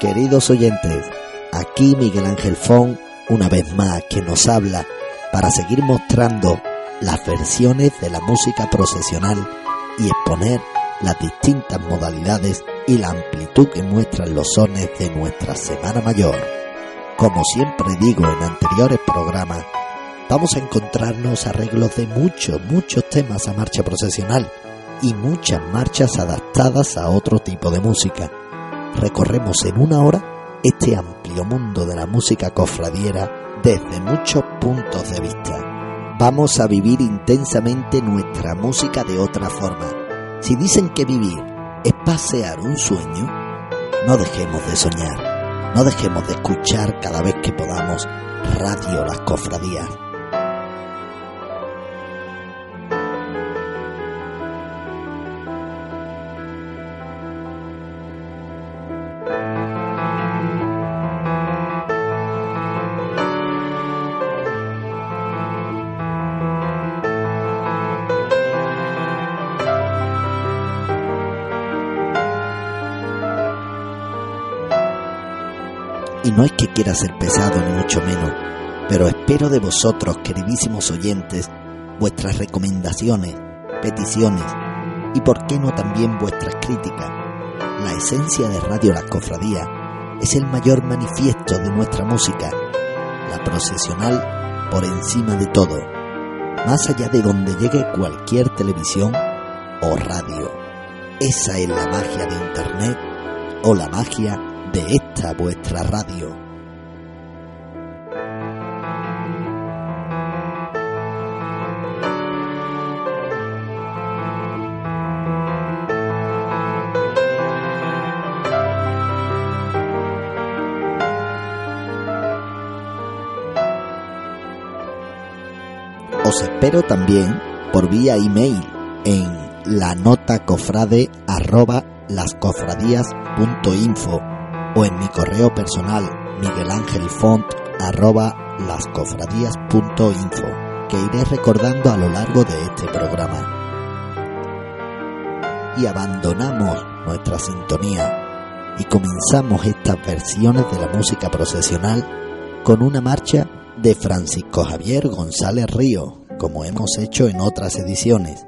Queridos oyentes, aquí Miguel Ángel Fon, una vez más, que nos habla para seguir mostrando las versiones de la música procesional y exponer las distintas modalidades y la amplitud que muestran los sones de nuestra Semana Mayor. Como siempre digo en anteriores programas, vamos a encontrarnos arreglos de muchos, muchos temas a marcha procesional y muchas marchas adaptadas a otro tipo de música recorremos en una hora este amplio mundo de la música cofradiera desde muchos puntos de vista. Vamos a vivir intensamente nuestra música de otra forma. Si dicen que vivir es pasear un sueño, no dejemos de soñar, no dejemos de escuchar cada vez que podamos Radio Las Cofradías. No es que quiera ser pesado ni mucho menos, pero espero de vosotros, queridísimos oyentes, vuestras recomendaciones, peticiones y por qué no también vuestras críticas. La esencia de Radio La Cofradía es el mayor manifiesto de nuestra música, la procesional por encima de todo, más allá de donde llegue cualquier televisión o radio. Esa es la magia de Internet o la magia vuestra radio. Os espero también por vía email en la nota cofrade arroba lascofradías.info o en mi correo personal miguelangelfont lascofradías.info que iré recordando a lo largo de este programa. Y abandonamos nuestra sintonía y comenzamos estas versiones de la música procesional con una marcha de Francisco Javier González Río, como hemos hecho en otras ediciones,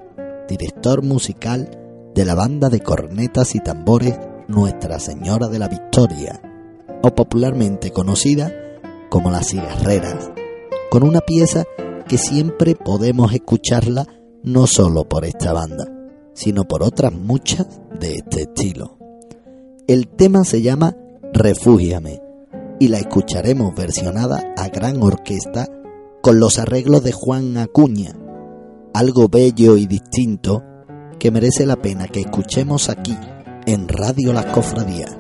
director musical de la banda de cornetas y tambores Nuestra Señora de la Victoria, o popularmente conocida como Las Cigarreras, con una pieza que siempre podemos escucharla no solo por esta banda, sino por otras muchas de este estilo. El tema se llama Refúgiame y la escucharemos versionada a gran orquesta con los arreglos de Juan Acuña, algo bello y distinto que merece la pena que escuchemos aquí en Radio Las Cofradías.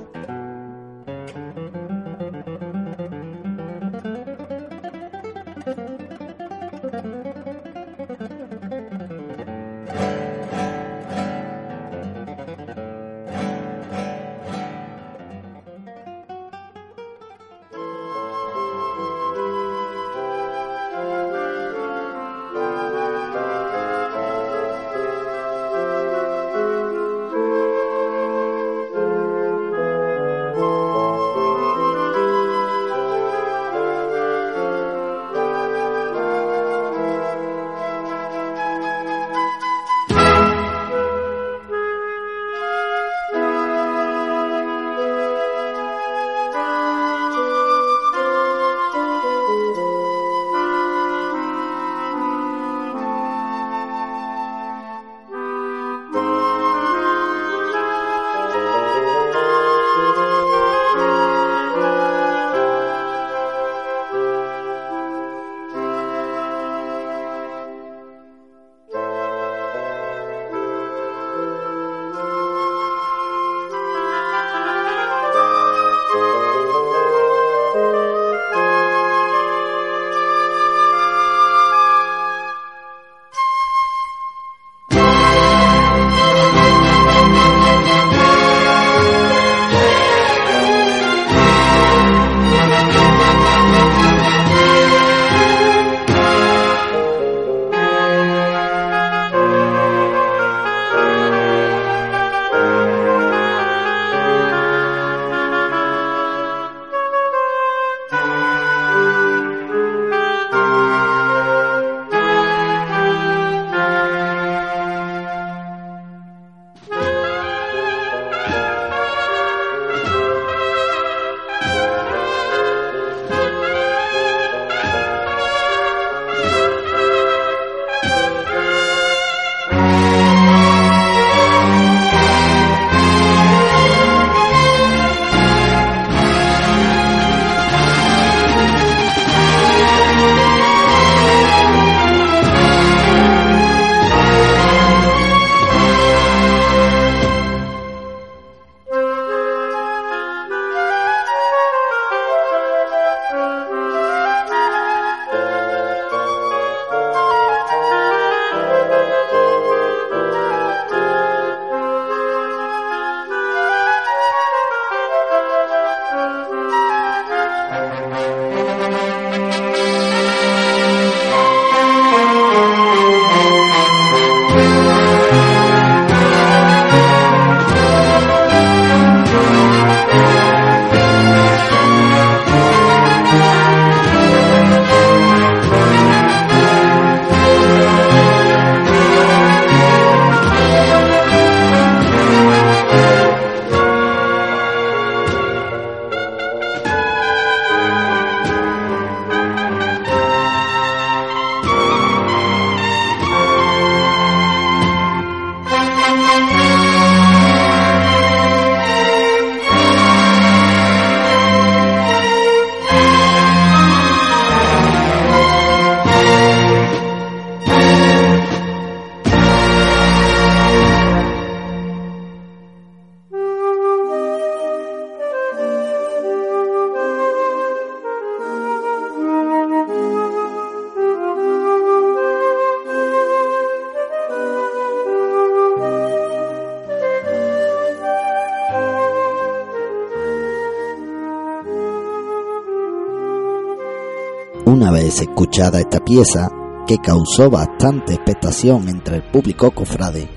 Escuchada esta pieza, que causó bastante expectación entre el público cofrade,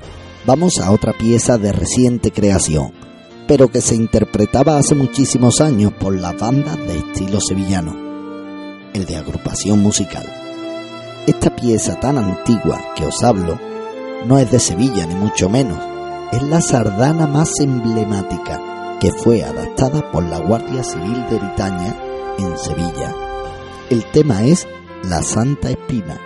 vamos a otra pieza de reciente creación, pero que se interpretaba hace muchísimos años por las bandas de estilo sevillano, el de agrupación musical. Esta pieza tan antigua que os hablo no es de Sevilla ni mucho menos, es la sardana más emblemática que fue adaptada por la Guardia Civil de Britaña en Sevilla. El tema es La Santa Espina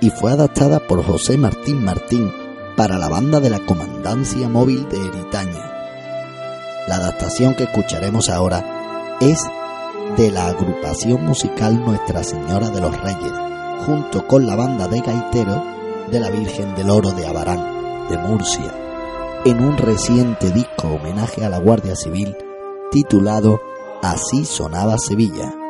y fue adaptada por José Martín Martín para la banda de la Comandancia Móvil de Eritaña. La adaptación que escucharemos ahora es de la agrupación musical Nuestra Señora de los Reyes, junto con la banda de gaiteros de la Virgen del Oro de Abarán, de Murcia, en un reciente disco homenaje a la Guardia Civil titulado Así sonaba Sevilla.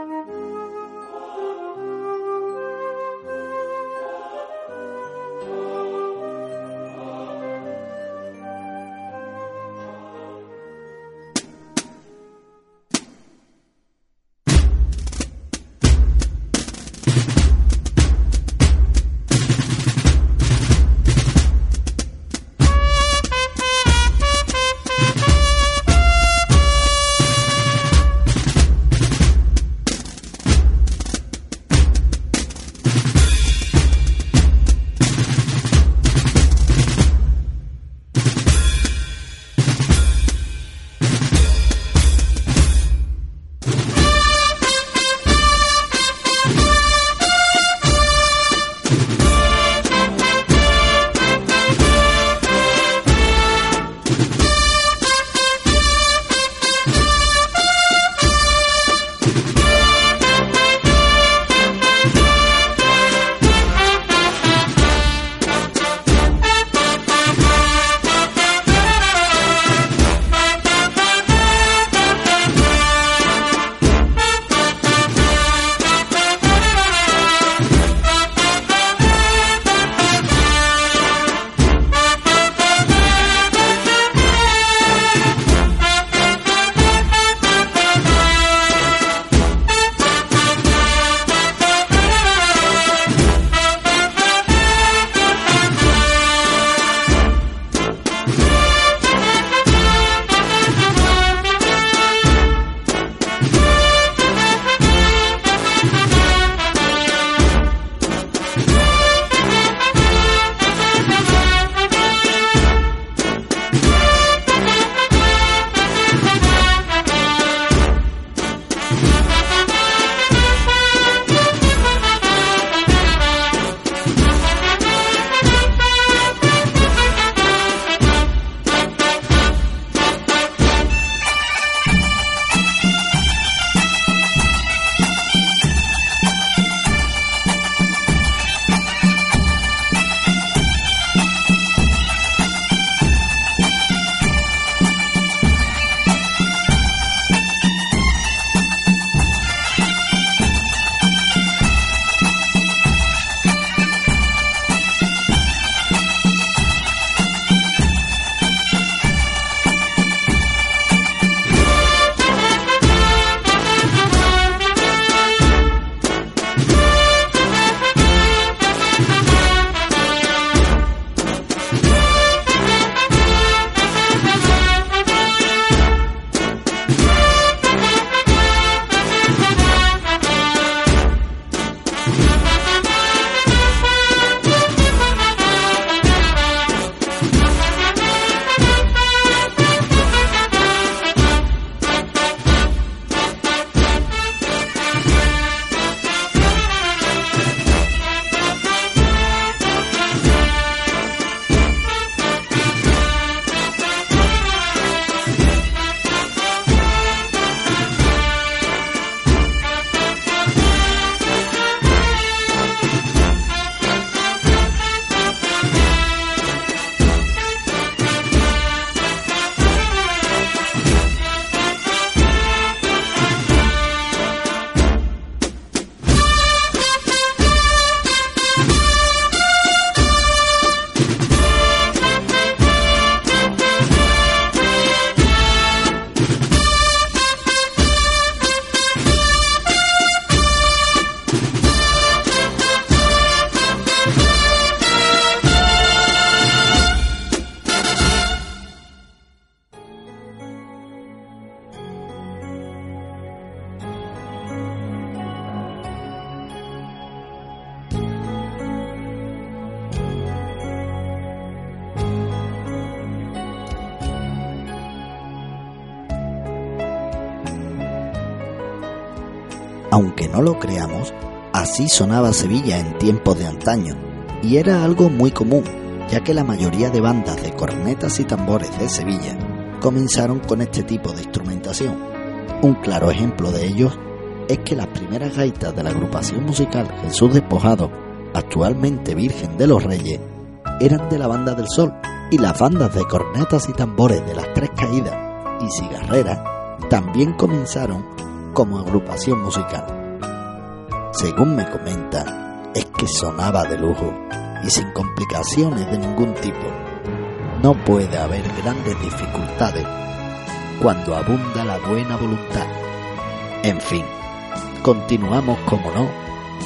Lo creamos, así sonaba Sevilla en tiempos de antaño, y era algo muy común, ya que la mayoría de bandas de cornetas y tambores de Sevilla comenzaron con este tipo de instrumentación. Un claro ejemplo de ellos es que las primeras gaitas de la agrupación musical Jesús Despojado, actualmente Virgen de los Reyes, eran de la Banda del Sol y las bandas de cornetas y tambores de las Tres Caídas y Cigarrera también comenzaron como agrupación musical. Según me comenta, es que sonaba de lujo y sin complicaciones de ningún tipo. No puede haber grandes dificultades cuando abunda la buena voluntad. En fin, continuamos como no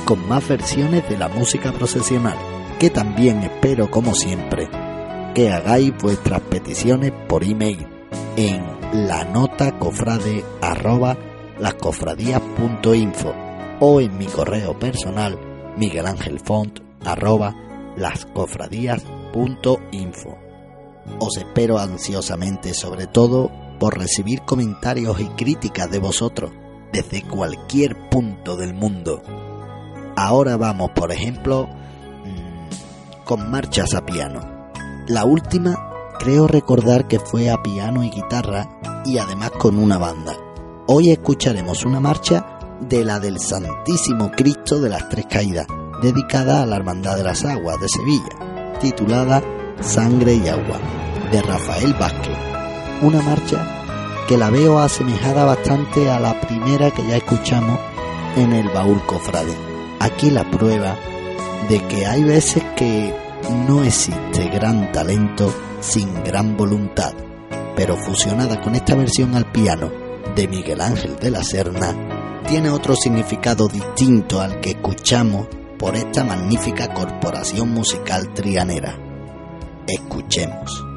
con más versiones de la música procesional, que también espero como siempre que hagáis vuestras peticiones por email en la nota cofrade arroba o en mi correo personal miguelangelfont. Os espero ansiosamente sobre todo por recibir comentarios y críticas de vosotros desde cualquier punto del mundo. Ahora vamos, por ejemplo, mm, con marchas a piano. La última creo recordar que fue a piano y guitarra y además con una banda. Hoy escucharemos una marcha de la del Santísimo Cristo de las Tres Caídas, dedicada a la Hermandad de las Aguas de Sevilla, titulada Sangre y Agua, de Rafael Vázquez. Una marcha que la veo asemejada bastante a la primera que ya escuchamos en el baúl cofrade. Aquí la prueba de que hay veces que no existe gran talento sin gran voluntad, pero fusionada con esta versión al piano de Miguel Ángel de la Serna, tiene otro significado distinto al que escuchamos por esta magnífica corporación musical trianera. Escuchemos.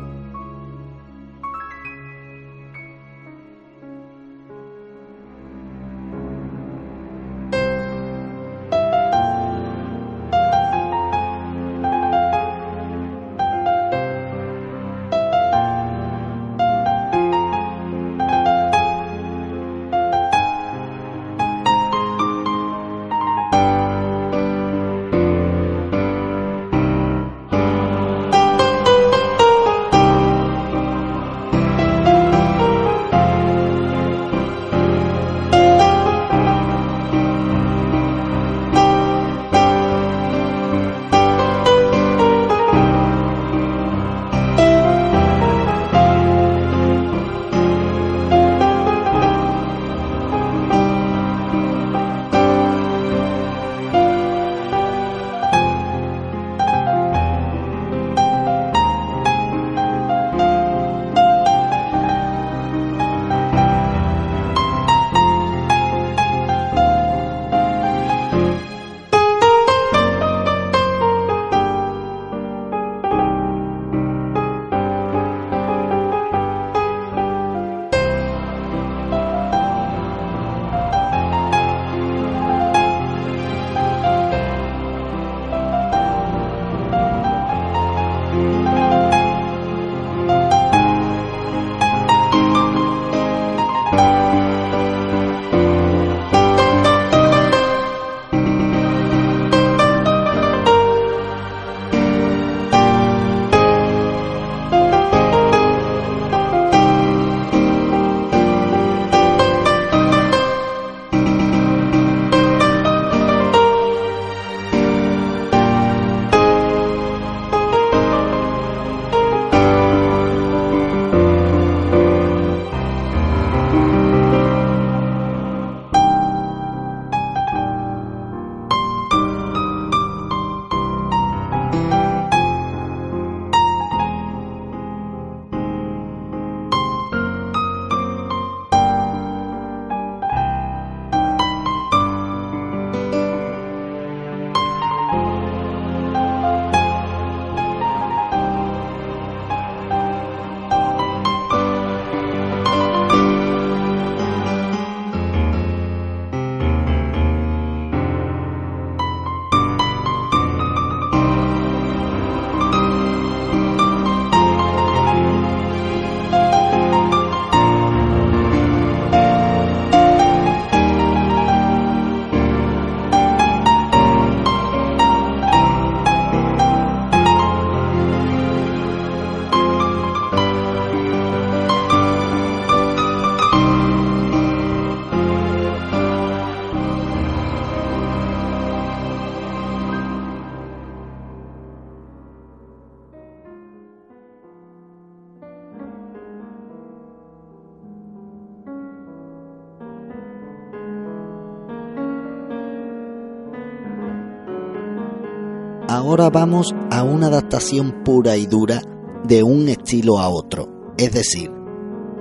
Ahora vamos a una adaptación pura y dura de un estilo a otro, es decir,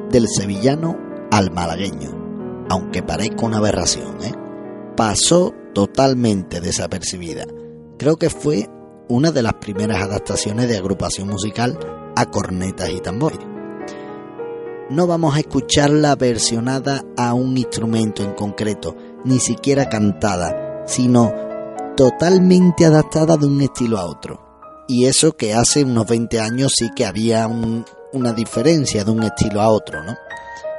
del sevillano al malagueño, aunque parezca una aberración, ¿eh? pasó totalmente desapercibida. Creo que fue una de las primeras adaptaciones de agrupación musical a cornetas y tambores. No vamos a escucharla versionada a un instrumento en concreto, ni siquiera cantada, sino totalmente adaptada de un estilo a otro. Y eso que hace unos 20 años sí que había una diferencia de un estilo a otro, ¿no?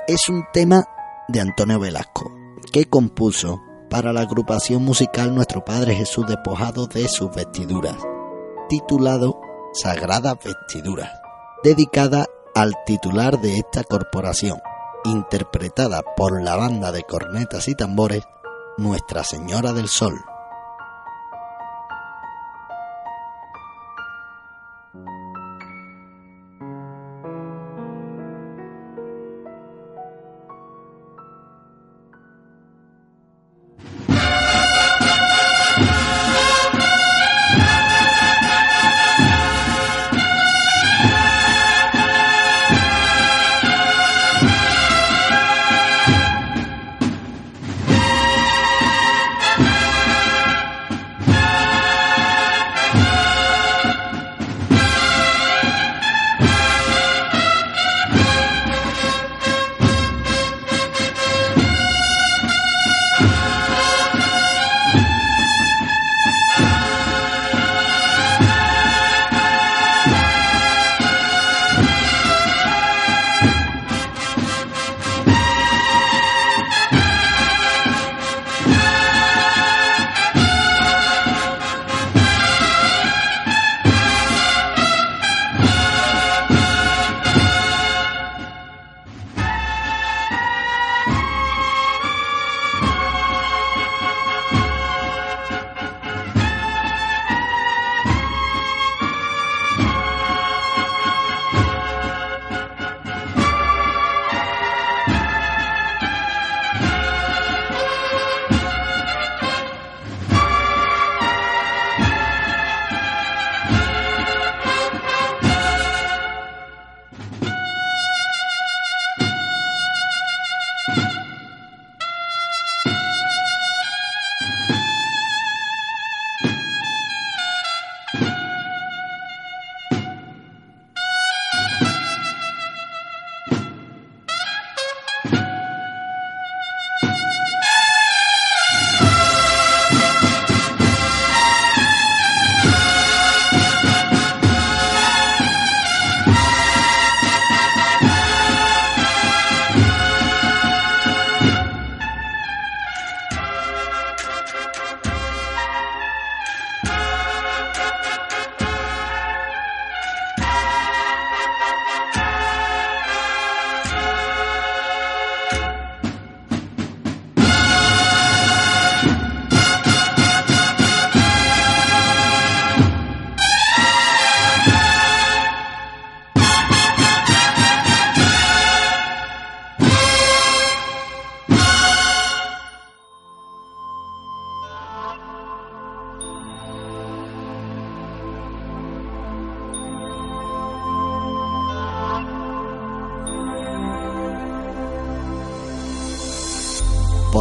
Es un tema de Antonio Velasco, que compuso para la agrupación musical Nuestro Padre Jesús despojado de sus vestiduras, titulado Sagradas Vestiduras, dedicada al titular de esta corporación, interpretada por la banda de cornetas y tambores Nuestra Señora del Sol.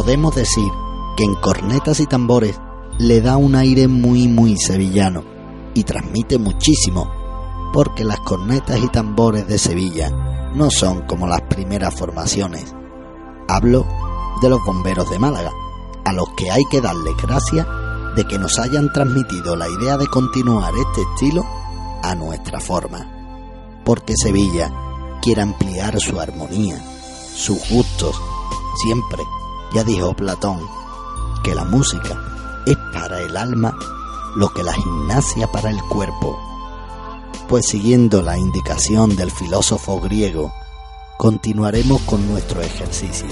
Podemos decir que en cornetas y tambores le da un aire muy muy sevillano y transmite muchísimo, porque las cornetas y tambores de Sevilla no son como las primeras formaciones. Hablo de los bomberos de Málaga, a los que hay que darle gracias de que nos hayan transmitido la idea de continuar este estilo a nuestra forma, porque Sevilla quiere ampliar su armonía, sus gustos, siempre ya dijo Platón que la música es para el alma lo que la gimnasia para el cuerpo. Pues siguiendo la indicación del filósofo griego, continuaremos con nuestro ejercicio.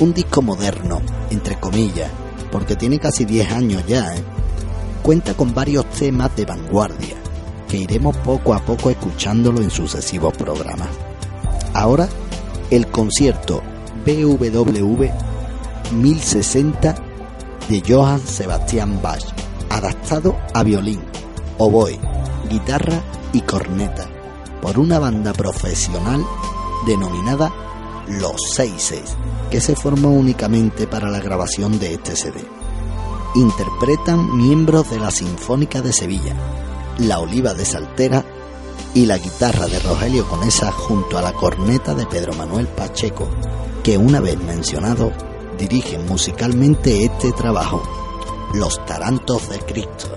Un disco moderno, entre comillas, porque tiene casi 10 años ya, ¿eh? cuenta con varios temas de vanguardia, que iremos poco a poco escuchándolo en sucesivos programas. Ahora, el concierto BWV 1060 de Johann Sebastian Bach, adaptado a violín oboe, guitarra y corneta por una banda profesional denominada Los Seises, que se formó únicamente para la grabación de este CD. Interpretan miembros de la Sinfónica de Sevilla, la Oliva de Saltera y la guitarra de Rogelio Conesa junto a la corneta de Pedro Manuel Pacheco, que una vez mencionado dirige musicalmente este trabajo, Los Tarantos de Cristo.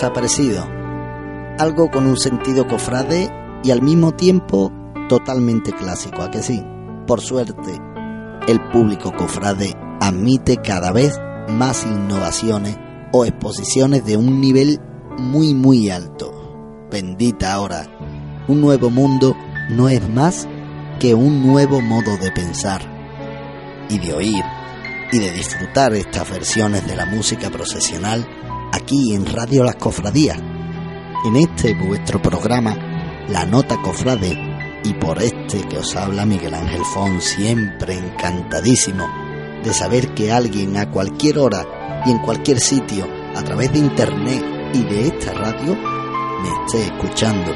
Ha? Algo con un sentido cofrade y al mismo tiempo totalmente clásico, ¿a que sí? Por suerte, el público cofrade admite cada vez más innovaciones o exposiciones de un nivel muy muy alto. Bendita ahora, un nuevo mundo no es más que un nuevo modo de pensar y de oír y de disfrutar estas versiones de la música procesional aquí en Radio Las Cofradías, en este vuestro programa, La Nota Cofrade, y por este que os habla Miguel Ángel Fon, siempre encantadísimo de saber que alguien a cualquier hora y en cualquier sitio, a través de internet y de esta radio, me esté escuchando.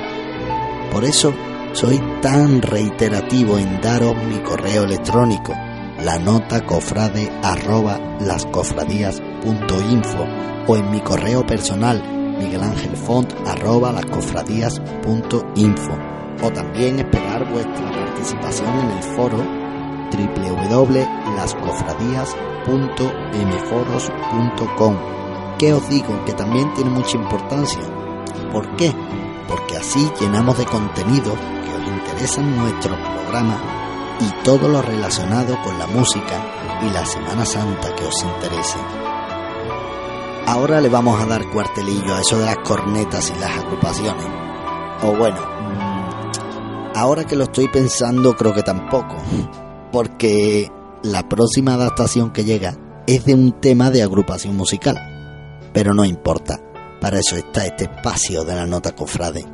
Por eso soy tan reiterativo en daros mi correo electrónico, la nota cofrade arroba lascofradías.info o en mi correo personal miguelangelfont arroba lascofradías.info o también esperar vuestra participación en el foro www.lascofradías.mforos.com que os digo que también tiene mucha importancia. ¿Por qué? Porque así llenamos de contenido que os interesa nuestro programa y todo lo relacionado con la música y la Semana Santa que os interese. Ahora le vamos a dar cuartelillo a eso de las cornetas y las ocupaciones. O bueno, ahora que lo estoy pensando creo que tampoco, porque la próxima adaptación que llega es de un tema de agrupación musical. Pero no importa, para eso está este espacio de la nota cofrade,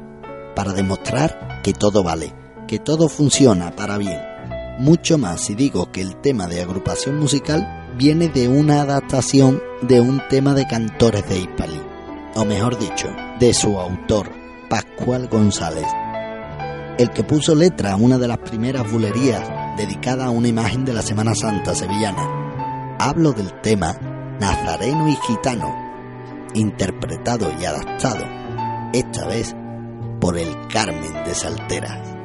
para demostrar que todo vale, que todo funciona para bien. Mucho más si digo que el tema de agrupación musical viene de una adaptación de un tema de cantores de Hispalí, o mejor dicho, de su autor, Pascual González, el que puso letra a una de las primeras bulerías dedicada a una imagen de la Semana Santa sevillana. Hablo del tema Nazareno y Gitano, interpretado y adaptado, esta vez por el Carmen de Salteras.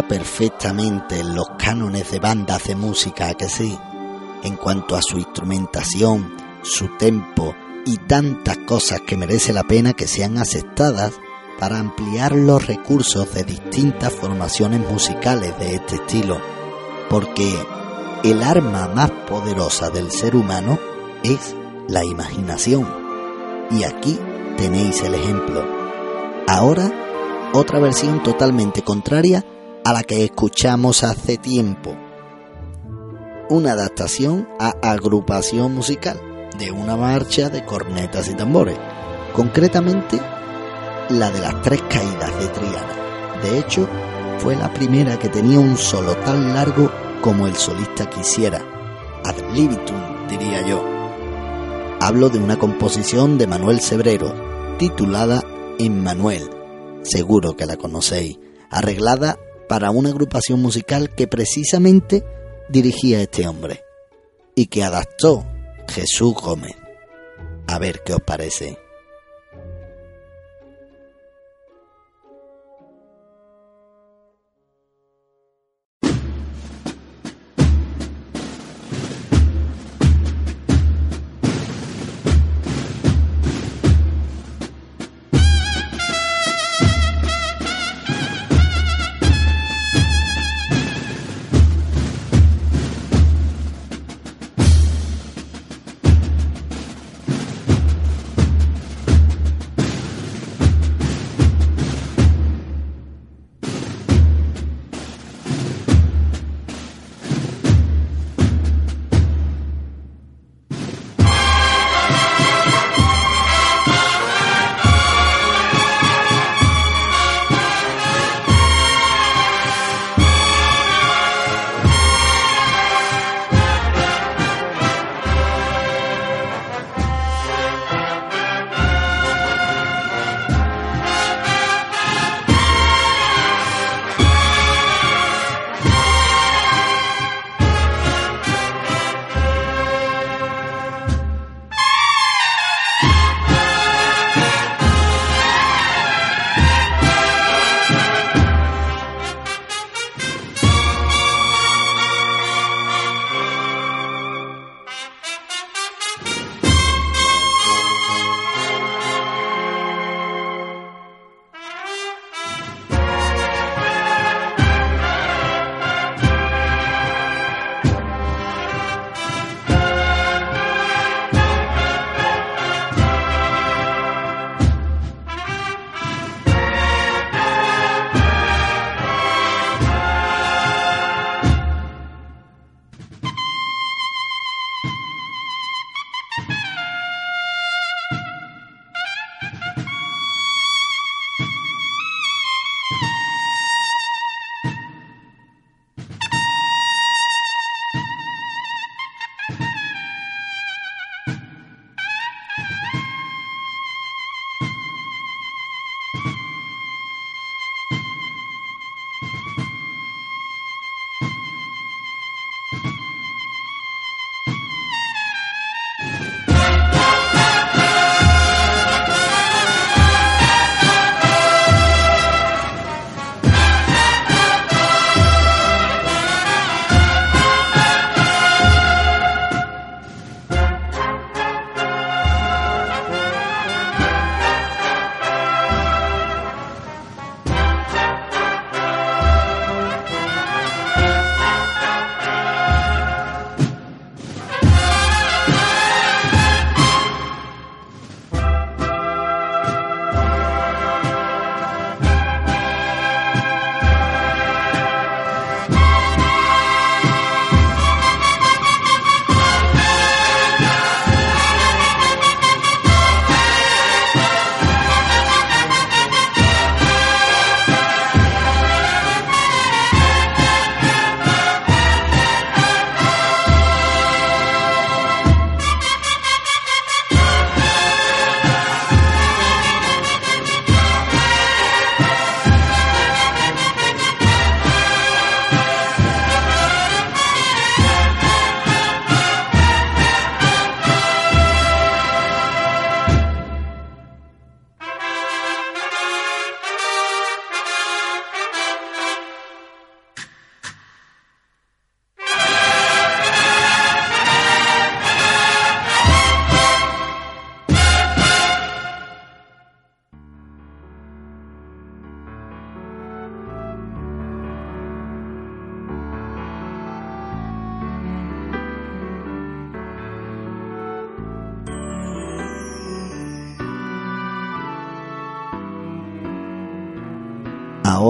Perfectamente en los cánones de bandas de música, que sí, en cuanto a su instrumentación, su tempo y tantas cosas que merece la pena que sean aceptadas para ampliar los recursos de distintas formaciones musicales de este estilo, porque el arma más poderosa del ser humano es la imaginación. Y aquí tenéis el ejemplo. Ahora, otra versión totalmente contraria a la que escuchamos hace tiempo. Una adaptación a agrupación musical de una marcha de cornetas y tambores, concretamente la de las tres caídas de Triana. De hecho, fue la primera que tenía un solo tan largo como el solista quisiera, ad libitum diría yo. Hablo de una composición de Manuel Sebrero, titulada Emmanuel, seguro que la conocéis, arreglada para una agrupación musical que precisamente dirigía este hombre y que adaptó Jesús Gómez. A ver qué os parece.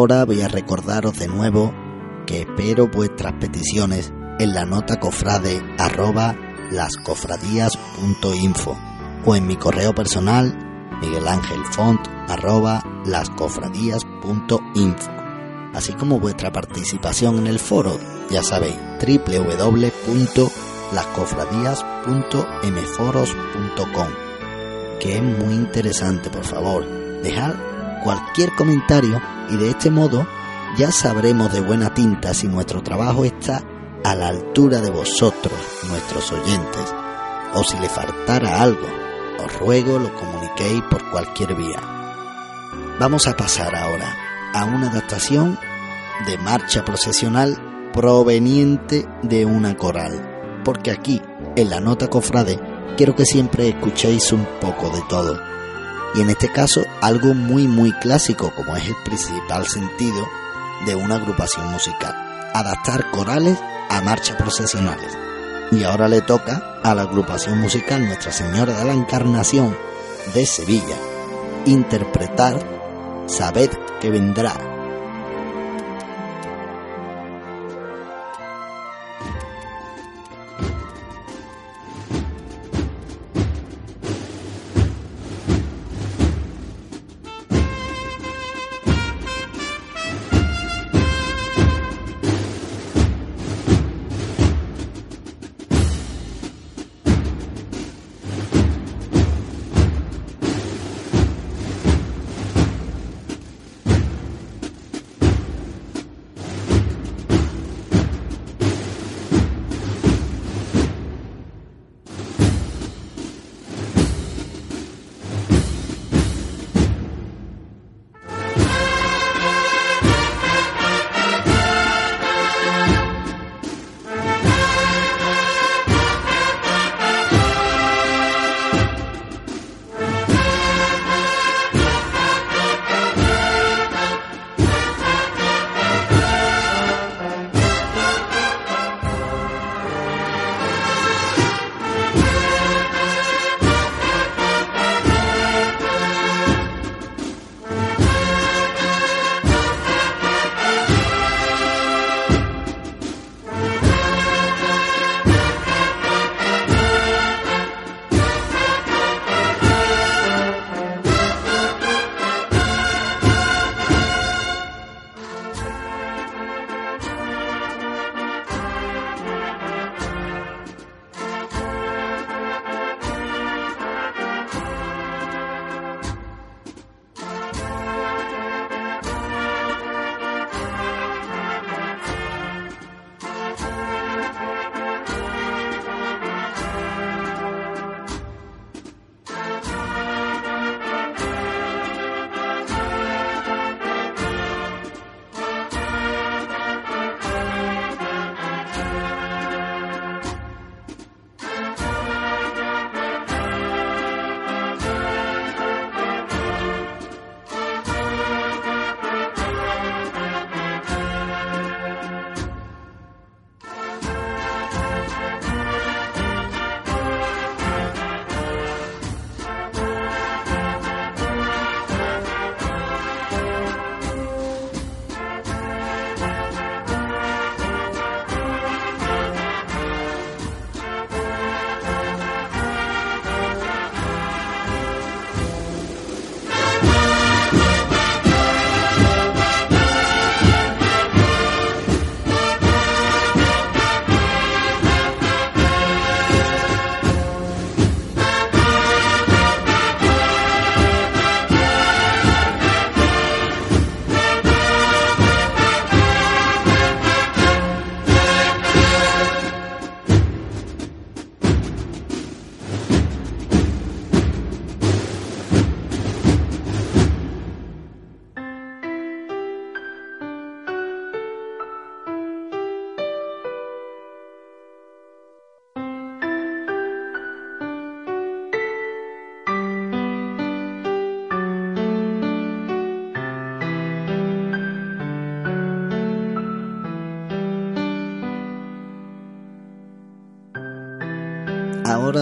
Ahora voy a recordaros de nuevo que espero vuestras peticiones en la nota cofrade arroba lascofradías.info o en mi correo personal miguelangelfont arroba lascofradías.info así como vuestra participación en el foro, ya sabéis, www.lascofradías.mforos.com que es muy interesante, por favor. Dejad cualquier comentario y de este modo ya sabremos de buena tinta si nuestro trabajo está a la altura de vosotros, nuestros oyentes, o si le faltara algo, os ruego lo comuniquéis por cualquier vía. Vamos a pasar ahora a una adaptación de marcha procesional proveniente de una coral, porque aquí, en la nota cofrade, quiero que siempre escuchéis un poco de todo. Y en este caso, algo muy muy clásico, como es el principal sentido de una agrupación musical, adaptar corales a marchas procesionales. Y ahora le toca a la agrupación musical Nuestra Señora de la Encarnación de Sevilla interpretar Sabed que vendrá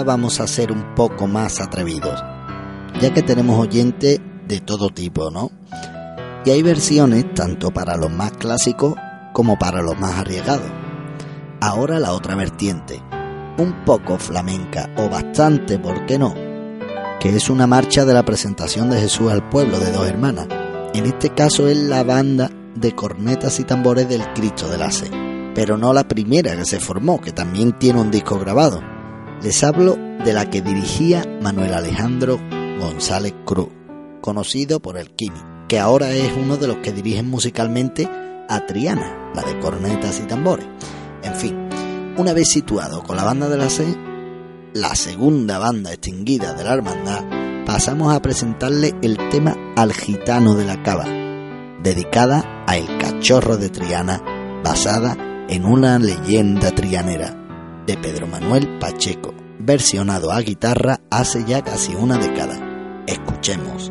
vamos a ser un poco más atrevidos, ya que tenemos oyentes de todo tipo, ¿no? y hay versiones tanto para los más clásicos como para los más arriesgados. Ahora la otra vertiente, un poco flamenca o bastante, ¿por qué no? Que es una marcha de la presentación de Jesús al pueblo de dos hermanas. En este caso es la banda de cornetas y tambores del Cristo de la C, pero no la primera que se formó, que también tiene un disco grabado. Les hablo de la que dirigía Manuel Alejandro González Cruz, conocido por el Kimi, que ahora es uno de los que dirigen musicalmente a Triana, la de cornetas y tambores. En fin, una vez situado con la banda de la C, la segunda banda extinguida de la hermandad, pasamos a presentarle el tema Al Gitano de la Cava, dedicada a El Cachorro de Triana, basada en una leyenda trianera de Pedro Manuel Pacheco, versionado a guitarra hace ya casi una década. Escuchemos.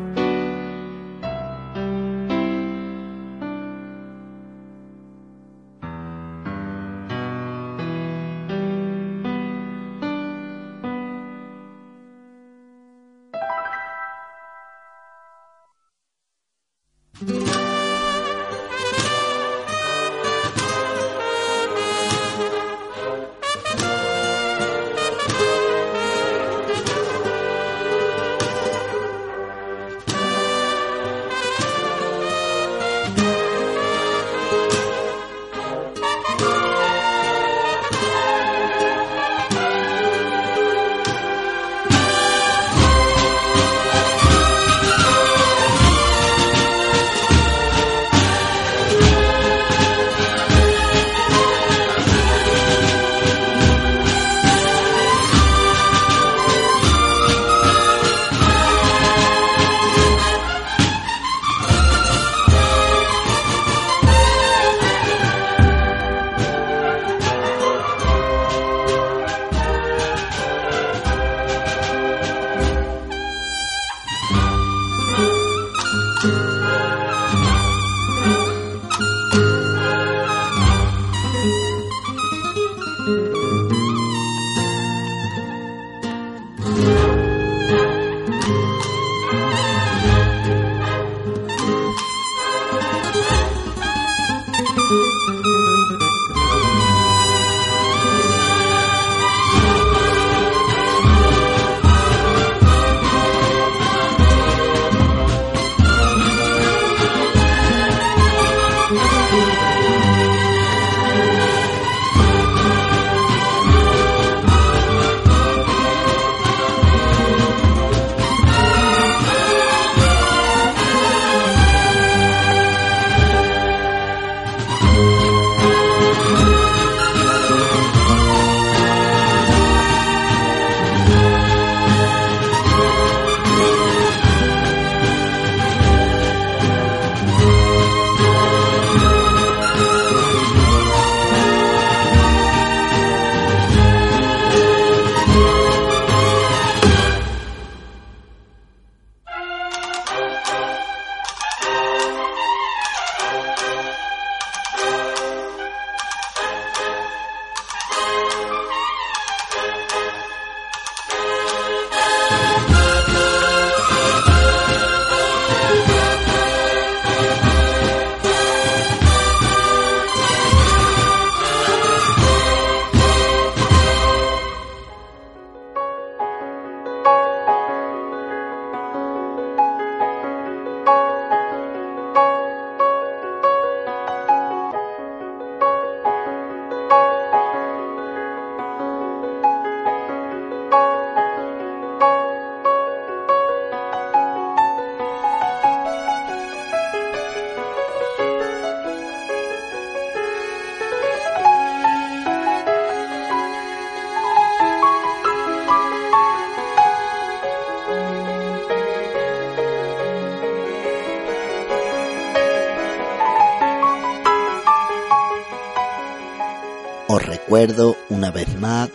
Recuerdo una vez más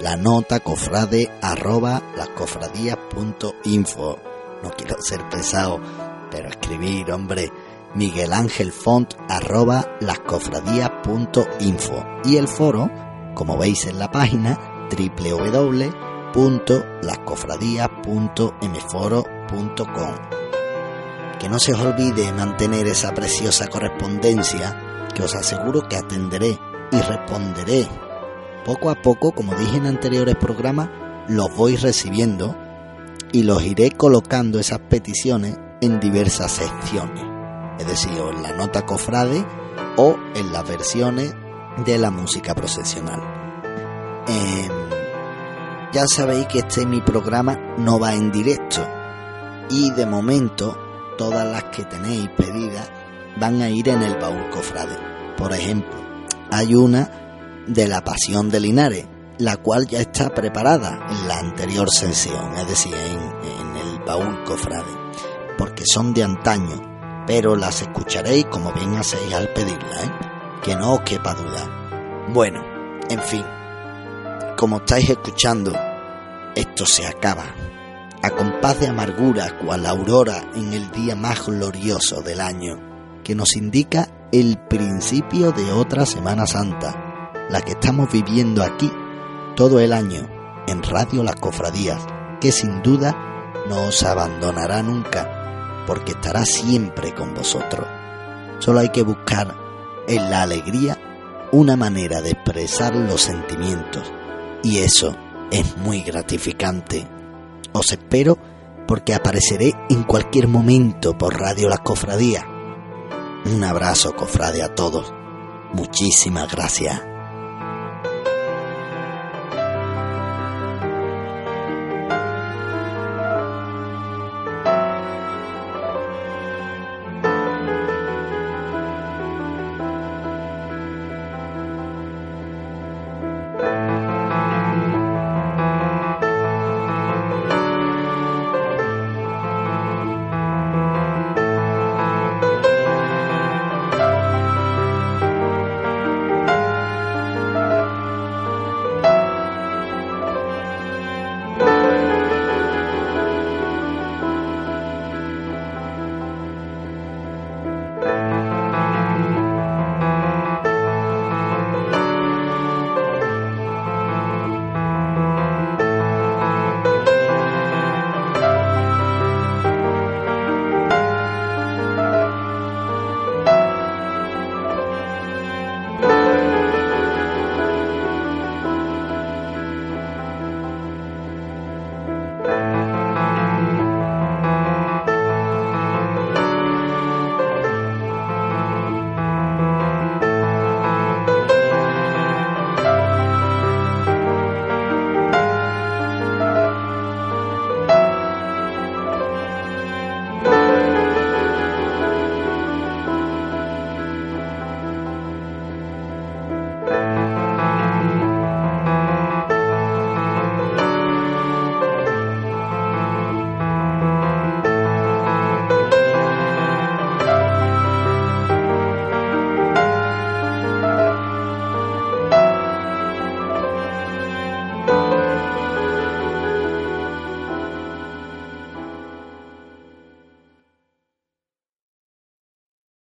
la nota cofrade arroba lascofradías.info. No quiero ser pesado, pero escribir, hombre. Miguel Ángel Font arroba lascofradías.info y el foro, como veis en la página, www.lascofradías.mforo.com. que no se os olvide mantener esa preciosa correspondencia que os aseguro que atenderé y responderé. Poco a poco, como dije en anteriores programas, los voy recibiendo y los iré colocando esas peticiones en diversas secciones, es decir, en la nota cofrade o en las versiones de la música procesional. Em, ya sabéis que este mi programa no va en directo y de momento todas las que tenéis pedidas van a ir en el baúl cofrade. Por ejemplo, hay una de la Pasión de Linares, la cual ya está preparada en la anterior sesión, es decir, en, el baúl cofrade, porque son de antaño, pero las escucharéis como bien hacéis al pedirla, ¿eh? que no os quepa duda. Bueno, en fin, como estáis escuchando, esto se acaba, a compás de amargura cual aurora en el día más glorioso del año, que nos indica el principio de otra Semana Santa, la que estamos viviendo aquí todo el año en Radio Las Cofradías, que sin duda no os abandonará nunca, porque estará siempre con vosotros. Solo hay que buscar en la alegría una manera de expresar los sentimientos, y eso es muy gratificante. Os espero porque apareceré en cualquier momento por Radio Las Cofradías un abrazo, cofrade, a todos. Muchísimas gracias.